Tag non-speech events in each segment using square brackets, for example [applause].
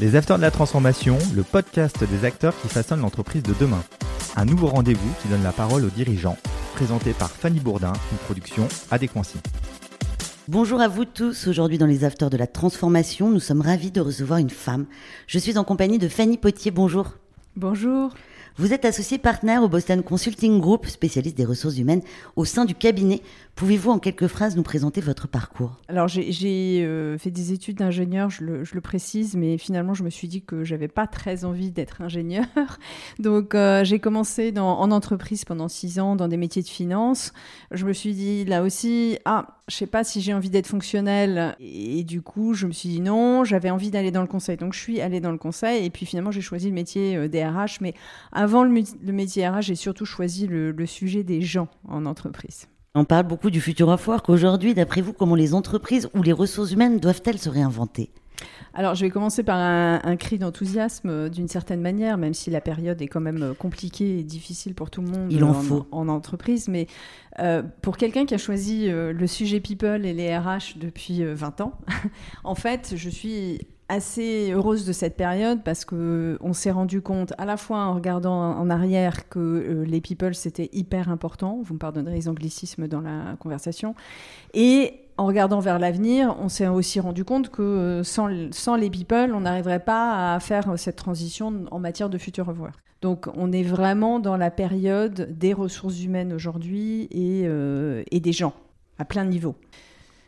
Les Acteurs de la Transformation, le podcast des acteurs qui façonnent l'entreprise de demain. Un nouveau rendez-vous qui donne la parole aux dirigeants, présenté par Fanny Bourdin, une production Adéquancy. Bonjour à vous tous. Aujourd'hui, dans les Acteurs de la Transformation, nous sommes ravis de recevoir une femme. Je suis en compagnie de Fanny Potier. Bonjour. Bonjour. Vous êtes associé partenaire au Boston Consulting Group, spécialiste des ressources humaines au sein du cabinet. Pouvez-vous en quelques phrases nous présenter votre parcours? Alors j'ai euh, fait des études d'ingénieur, je le, précise, mais finalement je me suis dit que j'avais pas très envie d'être ingénieur. [laughs] Donc euh, j'ai commencé en entreprise pendant six ans dans des métiers de finance. Je me suis dit là aussi, ah, je sais pas si j'ai envie d'être fonctionnel. Et, du coup je me suis dit non, j'avais envie d'aller dans le conseil. Donc je suis allée dans le conseil et puis finalement j'ai choisi le métier euh. Mais avant le, métier RH, j'ai surtout choisi le, sujet des gens en entreprise. On parle beaucoup du futur of work. Aujourd'hui, d'après vous, comment les entreprises ou les ressources humaines doivent-elles se réinventer? Alors, je vais commencer par un, cri d'enthousiasme euh, d'une certaine manière, même si la période est quand même euh, compliquée et difficile pour tout le monde Il en, faut. en entreprise. Mais euh, pour quelqu'un qui a choisi le sujet people et les RH depuis 20 ans, [laughs] en fait, je suis assez heureuse de cette période parce que on s'est rendu compte à la fois en regardant en arrière que euh, les people c'était hyper important. Vous me pardonnerez les anglicismes dans la conversation. Et en regardant vers l'avenir, on s'est aussi rendu compte que euh, sans, sans les people, on n'arriverait pas à faire cette transition en matière de futur revoir. Donc on est vraiment dans la période des ressources humaines aujourd'hui et, euh, et des gens à plein niveau.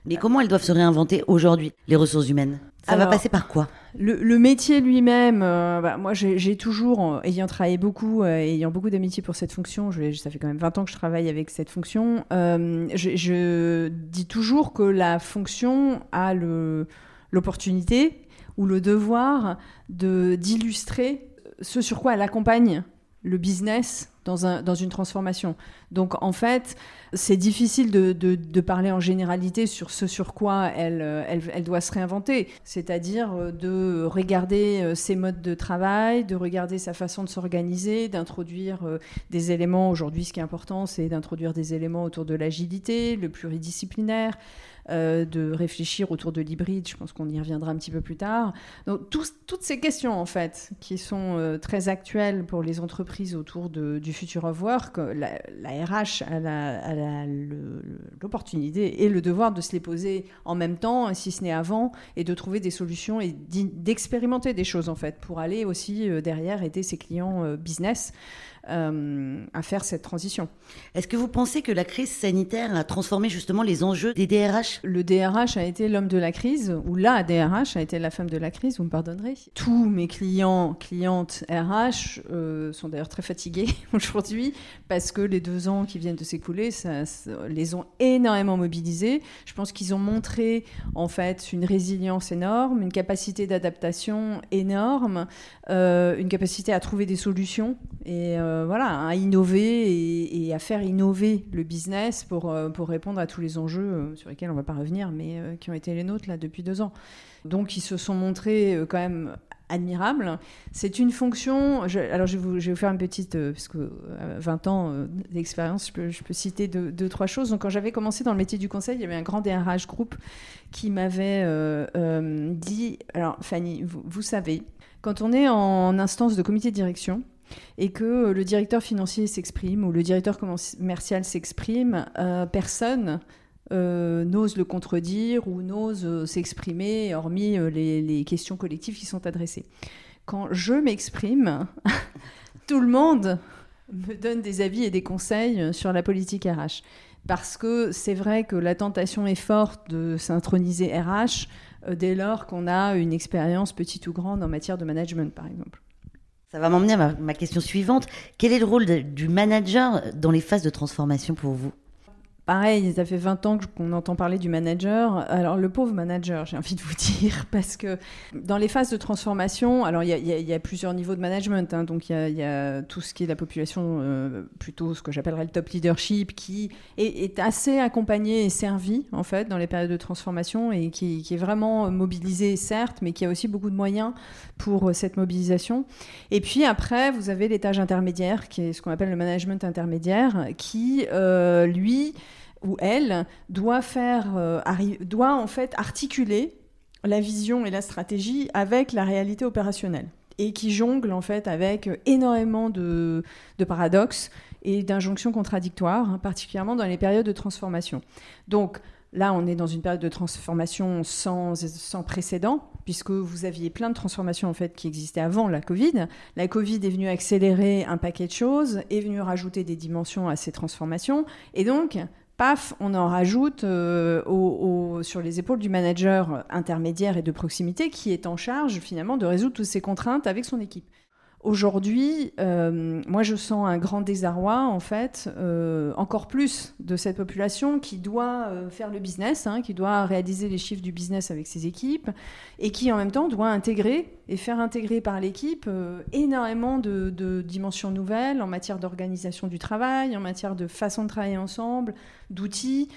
Mais comment elles doivent se réinventer aujourd'hui, les ressources humaines? Ça va passer par quoi? le, métier lui-même, euh, bah, moi j'ai toujours, ayant travaillé beaucoup, euh, ayant beaucoup d'amitié pour cette fonction, je, ça fait quand même 20 ans que je travaille avec cette fonction, euh, je, dis toujours que la fonction a l'opportunité ou le devoir d'illustrer ce sur quoi elle accompagne le business dans, un, dans une transformation. Donc en fait, c'est difficile de, de, parler en généralité sur ce sur quoi elle, elle, elle doit se réinventer, c'est-à-dire euh, de regarder euh, ses modes de travail, de regarder sa façon de s'organiser, d'introduire euh, des éléments. Aujourd'hui, ce qui est important, c'est d'introduire des éléments autour de l'agilité, le pluridisciplinaire, euh, de réfléchir autour de l'hybride. Je pense qu'on y reviendra un petit peu plus tard. Donc, toutes ces questions, en fait, qui sont euh, très actuelles pour les entreprises autour du future of work, la, RH a, l'opportunité et le devoir de se les poser en même temps, si ce n'est avant, et de trouver des solutions et d'expérimenter des choses, en fait, pour aller aussi euh, derrière aider ses clients business. Euh, à faire cette transition. Est-ce que vous pensez que la crise sanitaire a transformé justement les enjeux des DRH Le DRH a été l'homme de la crise, ou la DRH a été la femme de la crise, vous me pardonnerez? Tous mes clients, clientes RH euh, sont d'ailleurs très fatigués [laughs] aujourd'hui parce que les deux ans qui viennent de s'écouler, ça, les ont énormément mobilisés. Je pense qu'ils ont montré en fait une résilience énorme, une capacité d'adaptation énorme, euh, une capacité à trouver des solutions et euh, voilà, à innover et, à faire innover le business pour, euh, pour répondre à tous les enjeux sur lesquels on ne va pas revenir, mais qui ont été les nôtres là depuis deux ans. Donc ils se sont montrés quand même admirables. C'est une fonction. alors je vais, vous, faire une petite, parce que 20 ans d'expérience, je peux, citer deux, trois choses. Donc quand j'avais commencé dans le métier du conseil, il y avait un grand DRH groupe qui m'avait dit, alors Fanny, vous, vous savez, quand on est en instance de comité de direction et que le directeur financier s'exprime ou le directeur commercial s'exprime, euh, personne euh, n'ose le contredire ou n'ose euh, s'exprimer, hormis les, questions collectives qui sont adressées. Quand je m'exprime, [laughs] tout le monde me donne des avis et des conseils sur la politique RH. Parce que c'est vrai que la tentation est forte de s'introniser RH euh, dès lors qu'on a une expérience petite ou grande en matière de management, par exemple. Ça va m'emmener à ma, question suivante. Quel est le rôle du manager dans les phases de transformation pour vous? Pareil, ça fait 20 ans qu'on entend parler du manager. Alors, le pauvre manager, j'ai envie de vous [laughs] dire, parce que dans les phases de transformation, alors il y, a plusieurs niveaux de management. Hein. donc, il y, a tout ce qui est la population, euh, plutôt ce que j'appellerais le top leadership, qui est, assez accompagné et servi, en fait, dans les périodes de transformation et qui, est vraiment mobilisé, certes, mais qui a aussi beaucoup de moyens pour euh, cette mobilisation. Et puis, après, vous avez l'étage intermédiaire, qui est ce qu'on appelle le management intermédiaire, qui, euh, lui, ou elle doit faire, euh, doit en fait articuler la vision et la stratégie avec la réalité opérationnelle et qui jongle en fait avec énormément de, paradoxes et d'injonctions contradictoires, hein, particulièrement dans les périodes de transformation. Donc là, on est dans une période de transformation sans, sans précédent, puisque vous aviez plein de transformations en fait qui existaient avant la Covid. La Covid est venue accélérer un paquet de choses, est venue rajouter des dimensions à ces transformations, et donc paf, on en rajoute euh, sur les épaules du manager intermédiaire et de proximité qui est en charge finalement de résoudre toutes ces contraintes avec son équipe. Aujourd'hui, euh, moi je sens un grand désarroi en fait, euh, encore plus de cette population qui doit faire le business, hein, qui doit réaliser les chiffres du business avec ses équipes et qui en même temps doit intégrer et faire intégrer par l'équipe euh, énormément de, dimensions nouvelles en matière d'organisation du travail, en matière de façon de travailler ensemble, d'outils.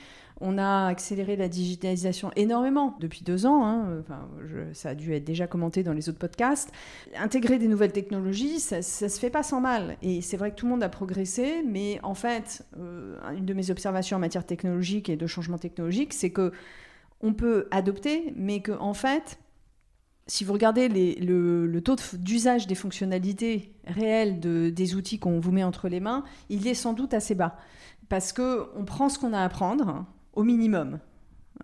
On a accéléré la digitalisation énormément depuis deux ans. Hein. Enfin, ça a dû être déjà commenté dans les autres podcasts. Intégrer des nouvelles technologies, ça, ne se fait pas sans mal. Et c'est vrai que tout le monde a progressé, mais en fait, euh, une de mes observations en matière technologique et de changement technologique, c'est que on peut adopter, mais que en fait, si vous regardez le, taux d'usage des fonctionnalités réelles des outils qu'on vous met entre les mains, il est sans doute assez bas. Parce qu'on prend ce qu'on a à prendre au minimum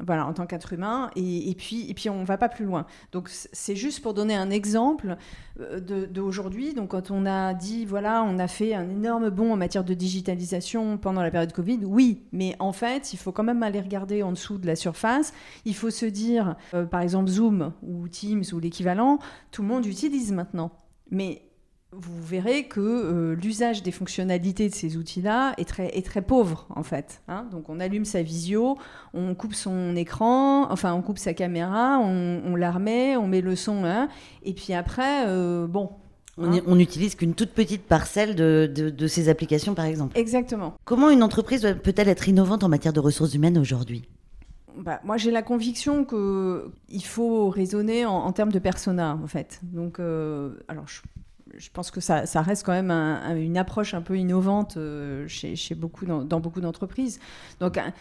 voilà, en tant qu'être humain, et, puis, et puis on ne va pas plus loin. Donc c'est juste pour donner un exemple euh, d'aujourd'hui. Donc quand on a dit, voilà, on a fait un énorme bond en matière de digitalisation pendant la période Covid, oui, mais en fait, il faut quand même aller regarder en dessous de la surface. Il faut se dire, euh, par exemple, Zoom ou Teams ou l'équivalent, tout le monde utilise maintenant. Mais vous verrez que euh, l'usage des fonctionnalités de ces outils-là est très, est très pauvre, en fait. Hein. Donc, on allume sa visio, on coupe son écran, enfin, on coupe sa caméra, on, la remet, on met le son, hein, et puis après, euh, bon. On, hein. n'utilise qu'une toute petite parcelle de, de, ces applications, par exemple. Exactement. Comment une entreprise peut-elle être innovante en matière de ressources humaines aujourd'hui? Bah, moi, j'ai la conviction qu'il faut raisonner en, termes de persona, en fait. Donc, euh, alors, je je pense que ça, reste quand même une approche un peu innovante euh, chez, beaucoup dans, beaucoup d'entreprises. Donc un,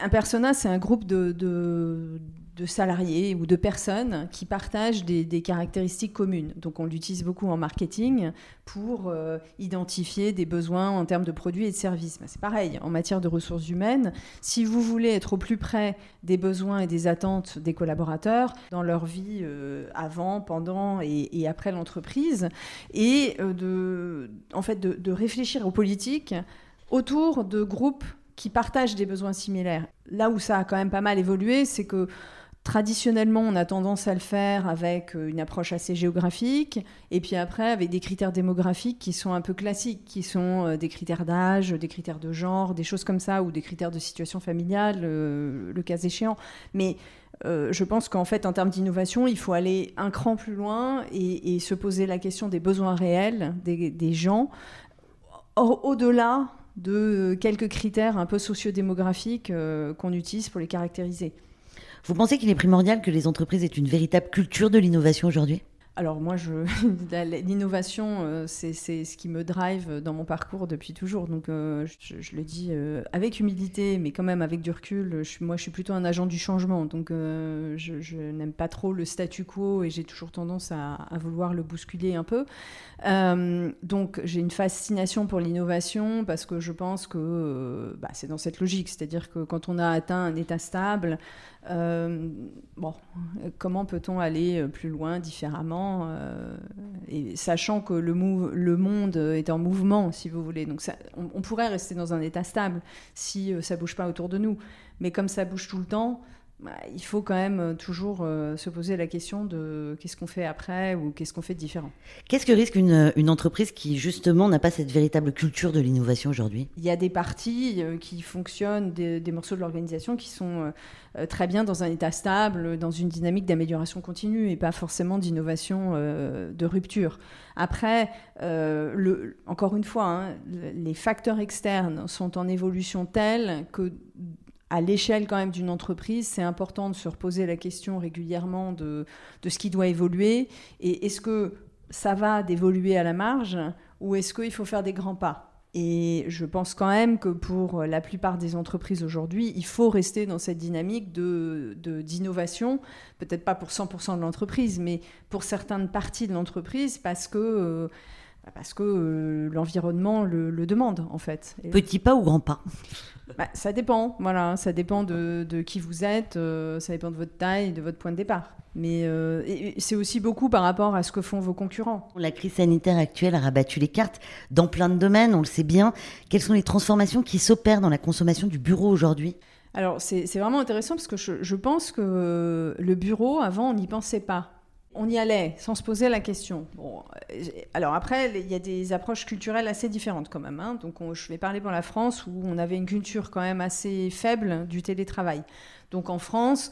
un persona, c'est un groupe de, de salariés ou de personnes qui partagent des, caractéristiques communes. Donc on l'utilise beaucoup en marketing pour euh, identifier des besoins en termes de produits et de services. c'est pareil, en matière de ressources humaines, si vous voulez être au plus près des besoins et des attentes des collaborateurs dans leur vie euh, avant, pendant et, après l'entreprise, et euh, de, en fait, de réfléchir aux politiques autour de groupes qui partagent des besoins similaires. Là où ça a quand même pas mal évolué, c'est que Traditionnellement, on a tendance à le faire avec euh, une approche assez géographique, et puis après avec des critères démographiques qui sont un peu classiques, qui sont euh, des critères d'âge, des critères de genre, des choses comme ça, ou des critères de situation familiale, euh, le cas échéant. Mais je pense qu'en fait, en termes d'innovation, il faut aller un cran plus loin et, se poser la question des besoins réels des, gens, au-delà de quelques critères un peu sociodémographiquiques qu'on utilise pour les caractériser. Vous pensez qu'il est primordial que les entreprises aient une véritable culture de l'innovation aujourd'hui? Alors moi, [laughs] l'innovation, euh, c'est ce qui me drive dans mon parcours depuis toujours. Donc euh, je, le dis euh, avec humilité, mais quand même avec du recul. moi, je suis plutôt un agent du changement. Donc je, n'aime pas trop le statu quo et j'ai toujours tendance à, vouloir le bousculer un peu. donc j'ai une fascination pour l'innovation parce que je pense que bah, c'est dans cette logique. C'est-à-dire que quand on a atteint un état stable, bon, comment peut-on aller plus loin, différemment euh, sachant que le, monde est en mouvement, si vous voulez. Donc on, pourrait rester dans un état stable si euh, ça bouge pas autour de nous. Mais comme ça bouge tout le temps, bah, il faut quand même euh, toujours euh, se poser la question de qu'est-ce qu'on fait après ou qu'est-ce qu'on fait de différent. Qu'est-ce que risque une, une entreprise qui justement n'a pas cette véritable culture de l'innovation aujourd'hui? Il y a des parties euh, qui fonctionnent, des, morceaux de l'organisation qui sont très bien dans un état stable, dans une dynamique d'amélioration continue et pas forcément d'innovation de rupture. Après, le, encore une fois, hein, les facteurs externes sont en évolution telle que à l'échelle quand même d'une entreprise, c'est important de se reposer la question régulièrement de, ce qui doit évoluer. Et est-ce que ça va d'évoluer à la marge ou est-ce qu'il faut faire des grands pas? Et je pense quand même que pour la plupart des entreprises aujourd'hui, il faut rester dans cette dynamique de, d'innovation, peut-être pas pour 100% de l'entreprise, mais pour certaines parties de l'entreprise, parce que, euh, parce que euh, l'environnement le, le, demande, en fait. Petit pas ou grand pas [laughs] bah, Ça dépend, voilà, ça dépend de, de qui vous êtes, euh, ça dépend de votre taille, de votre point de départ. Mais euh, c'est aussi beaucoup par rapport à ce que font vos concurrents. La crise sanitaire actuelle a rabattu les cartes dans plein de domaines, on le sait bien. Quelles sont les transformations qui s'opèrent dans la consommation du bureau aujourd'hui? Alors c'est vraiment intéressant parce que je, je, pense que le bureau, avant, on n'y pensait pas. On y allait sans se poser la question. Bon, alors après, il y a des approches culturelles assez différentes quand même. Hein. Donc je vais parler pour la France où on avait une culture quand même assez faible du télétravail. Donc en France,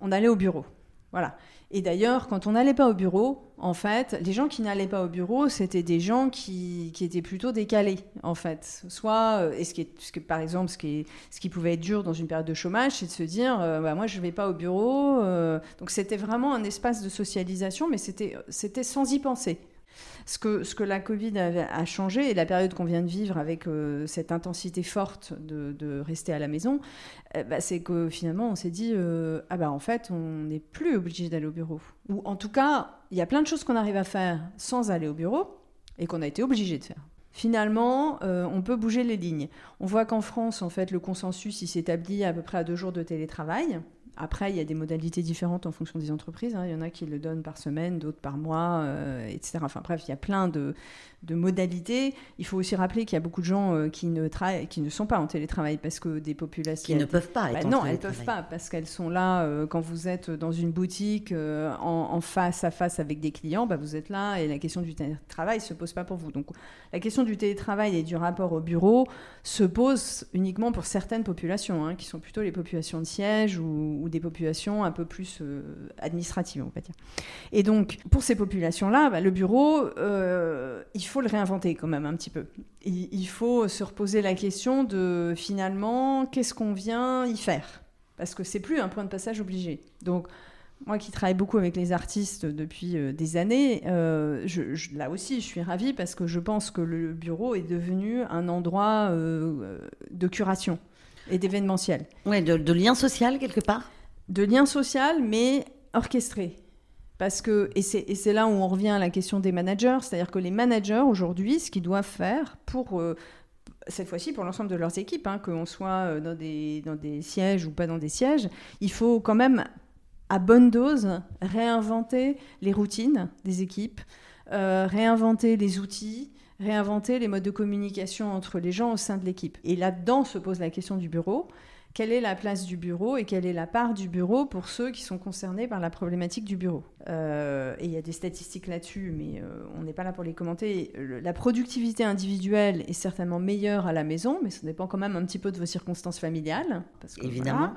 on allait au bureau. Voilà. Et d'ailleurs, quand on n'allait pas au bureau, en fait, les gens qui n'allaient pas au bureau, c'était des gens qui, étaient plutôt décalés, en fait. Soit, euh, et ce qui, est, ce que, par exemple, ce qui, est, ce qui pouvait être dur dans une période de chômage, c'est de se dire, euh, bah, moi, je ne vais pas au bureau. Euh. donc, c'était vraiment un espace de socialisation, mais c'était sans y penser. Ce que, la Covid a, changé et la période qu'on vient de vivre avec euh, cette intensité forte de, rester à la maison, euh, bah, c'est que finalement on s'est dit euh, ah bah en fait on n'est plus obligé d'aller au bureau. Ou en tout cas, il y a plein de choses qu'on arrive à faire sans aller au bureau et qu'on a été obligé de faire. Finalement, on peut bouger les lignes. On voit qu'en France, en fait, le consensus s'établit à peu près à deux jours de télétravail. Après, il y a des modalités différentes en fonction des entreprises. Hein. Il y en a qui le donnent par semaine, d'autres par mois, euh, etc. Enfin bref, il y a plein de, de modalités. Il faut aussi rappeler qu'il y a beaucoup de gens euh, qui, ne qui ne sont pas en télétravail parce que des populations... Qui ne peuvent pas bah Non, elles ne peuvent pas parce qu'elles sont là euh, quand vous êtes dans une boutique en, face à face avec des clients, bah, vous êtes là et la question du télétravail ne se pose pas pour vous. Donc la question du télétravail et du rapport au bureau se pose uniquement pour certaines populations, hein, qui sont plutôt les populations de siège ou des populations un peu plus euh, administratives, on va dire. Et donc, pour ces populations-là, bah, le bureau, euh, il faut le réinventer quand même un petit peu. Il, faut se reposer la question de finalement, qu'est-ce qu'on vient y faire? Parce que c'est plus un point de passage obligé. Donc, moi qui travaille beaucoup avec les artistes depuis euh, des années, là aussi je suis ravie parce que je pense que le bureau est devenu un endroit de curation et d'événementiel. Ouais, de lien social quelque part? De lien social, mais orchestré. Parce que, et c'est là où on revient à la question des managers, c'est-à-dire que les managers aujourd'hui, ce qu'ils doivent faire pour, euh, cette fois-ci pour l'ensemble de leurs équipes, hein, qu'on soit euh, dans des, sièges ou pas dans des sièges, il faut quand même, à bonne dose, réinventer les routines des équipes, euh, réinventer les outils, réinventer les modes de communication entre les gens au sein de l'équipe. Et là-dedans se pose la question du bureau quelle est la place du bureau et quelle est la part du bureau pour ceux qui sont concernés par la problématique du bureau. Euh, et il y a des statistiques là-dessus, mais euh, on n'est pas là pour les commenter. La productivité individuelle est certainement meilleure à la maison, mais ça dépend quand même un petit peu de vos circonstances familiales. Évidemment.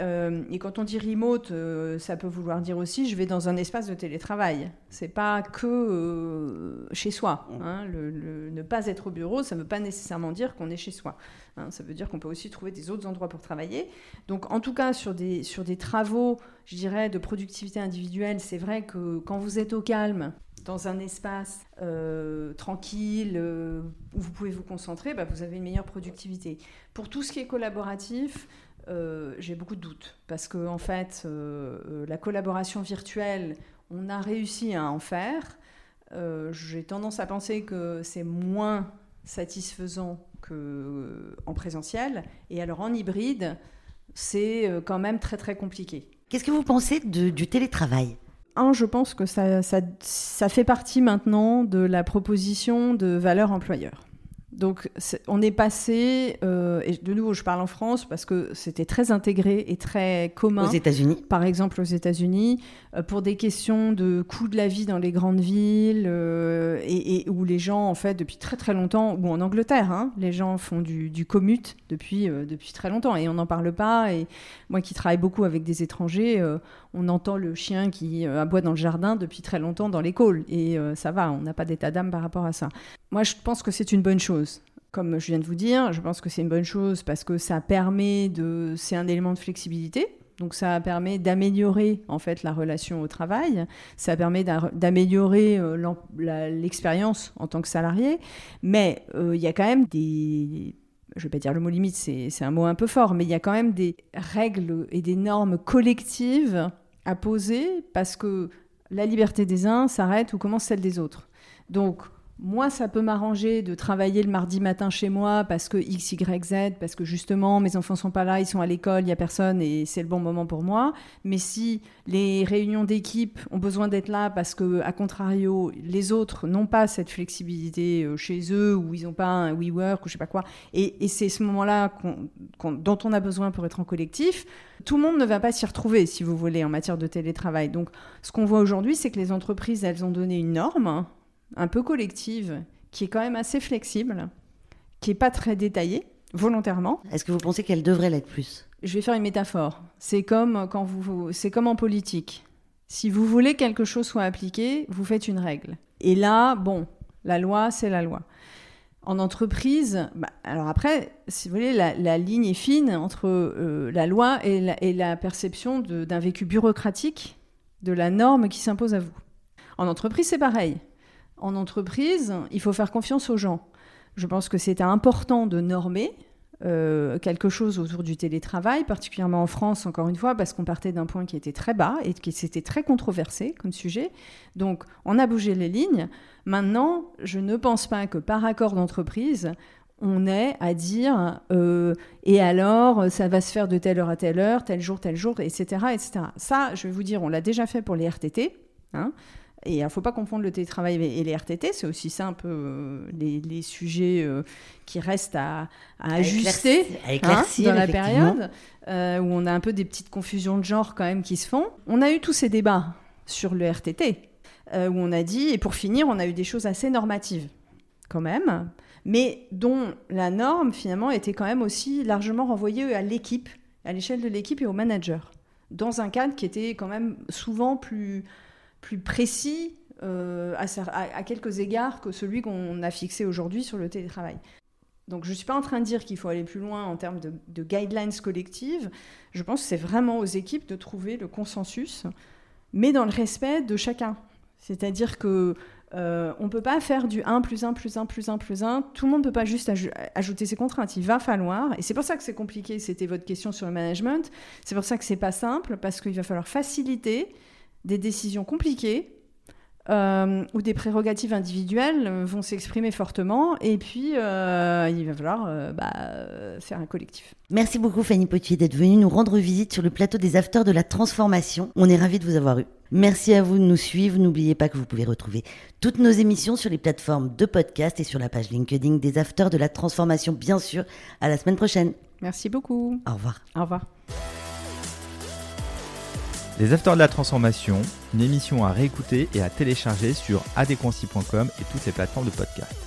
Euh, et quand on dit remote, euh, ça peut vouloir dire aussi je vais dans un espace de télétravail. C'est pas que euh, chez soi. Mm. Hein. Le, ne pas être au bureau, ça ne veut pas nécessairement dire qu'on est chez soi. Hein. Ça veut dire qu'on peut aussi trouver des autres endroits pour travailler. Donc, en tout cas, sur des, sur des travaux, je dirais, de productivité individuelle, c'est vrai que quand vous êtes au calme, dans un espace tranquille où vous pouvez vous concentrer, bah, vous avez une meilleure productivité. Pour tout ce qui est collaboratif, euh, j'ai beaucoup de doutes parce que en fait, euh, euh, la collaboration virtuelle, on a réussi à en faire. j'ai tendance à penser que c'est moins satisfaisant qu'en présentiel. Et alors en hybride, c'est quand même très très compliqué. Qu'est-ce que vous pensez du télétravail? Un, je pense que ça, ça, ça, fait partie maintenant de la proposition de valeur employeur. Donc on est passé, euh, et de nouveau je parle en France parce que c'était très intégré et très commun. Aux États-Unis Par exemple aux États-Unis, euh, pour des questions de coût de la vie dans les grandes villes, euh, et, où les gens en fait depuis très très longtemps, ou en Angleterre, hein, les gens font du, du commute depuis, depuis très longtemps et on n'en parle pas. Et moi qui travaille beaucoup avec des étrangers, on entend le chien qui aboie dans le jardin depuis très longtemps dans l'école, et ça va, on n'a pas d'état d'âme par rapport à ça. Moi je pense que c'est une bonne chose comme je viens de vous dire, je pense que c'est une bonne chose parce que ça permet de. C'est un élément de flexibilité. Donc ça permet d'améliorer en fait la relation au travail, ça permet d'améliorer euh, l'expérience en tant que salarié, mais euh, il y a quand même des je vais pas dire le mot limite, c'est un mot un peu fort, mais il y a quand même des règles et des normes collectives à poser parce que la liberté des uns s'arrête où commence celle des autres. Donc, moi, ça peut m'arranger de travailler le mardi matin chez moi parce que X, Y, Z, parce que justement, mes enfants sont pas là, ils sont à l'école, il n'y a personne et c'est le bon moment pour moi. Mais si les réunions d'équipe ont besoin d'être là parce que, à contrario, les autres n'ont pas cette flexibilité euh, chez eux ou ils n'ont pas un WeWork ou je sais pas quoi, et, c'est ce moment-là dont on a besoin pour être en collectif, tout le monde ne va pas s'y retrouver, si vous voulez, en matière de télétravail. Donc, ce qu'on voit aujourd'hui, c'est que les entreprises, elles ont donné une norme un peu collective, qui est quand même assez flexible, qui n'est pas très détaillée, volontairement. Est-ce que vous pensez qu'elle devrait l'être plus? Je vais faire une métaphore. C'est comme, quand vous, c'est comme en politique. Si vous voulez que quelque chose soit appliqué, vous faites une règle. Et là, bon, la loi, c'est la loi. En entreprise, bah, alors après, si vous voulez, la, ligne est fine entre euh, la loi et la, et la perception d'un vécu bureaucratique de la norme qui s'impose à vous. En entreprise, c'est pareil en entreprise, il faut faire confiance aux gens. Je pense que c'était important de normer euh, quelque chose autour du télétravail, particulièrement en France, encore une fois, parce qu'on partait d'un point qui était très bas et qui s'était très controversé comme sujet. Donc, on a bougé les lignes. Maintenant, je ne pense pas que par accord d'entreprise, on ait à dire euh, et alors ça va se faire de telle heure à telle heure, tel jour, tel jour, etc., etc. Ça, je vais vous dire, on l'a déjà fait pour les RTT. Et il ne faut pas confondre le télétravail et les RTT, c'est aussi ça un peu euh, les, sujets euh, qui restent à, ajuster hein, dans la période, euh, où on a un peu des petites confusions de genre quand même qui se font. On a eu tous ces débats sur le RTT, où on a dit, et pour finir, on a eu des choses assez normatives quand même, mais dont la norme finalement était quand même aussi largement renvoyée à l'équipe, à l'échelle de l'équipe et au manager, dans un cadre qui était quand même souvent plus plus précis euh, à, quelques égards que celui qu'on a fixé aujourd'hui sur le télétravail. Donc je ne suis pas en train de dire qu'il faut aller plus loin en termes de, guidelines collectives. Je pense que c'est vraiment aux équipes de trouver le consensus, mais dans le respect de chacun. C'est-à-dire que euh, on ne peut pas faire du 1 plus 1 plus 1 plus 1 plus 1. Tout le monde ne peut pas juste ajouter ses contraintes. Il va falloir, et c'est pour ça que c'est compliqué, c'était votre question sur le management, c'est pour ça que c'est pas simple, parce qu'il va falloir faciliter des décisions compliquées euh, où des prérogatives individuelles euh, vont s'exprimer fortement et puis euh, il va falloir bah, faire un collectif. Merci beaucoup Fanny Potier d'être venue nous rendre visite sur le plateau des Afters de la Transformation. On est ravis de vous avoir eu. Merci à vous de nous suivre. N'oubliez pas que vous pouvez retrouver toutes nos émissions sur les plateformes de podcast et sur la page LinkedIn des Afters de la Transformation, bien sûr. À la semaine prochaine. Merci beaucoup. Au revoir. Au revoir. Les Afters de la Transformation, une émission à réécouter et à télécharger sur adconci.com et toutes les plateformes de podcast.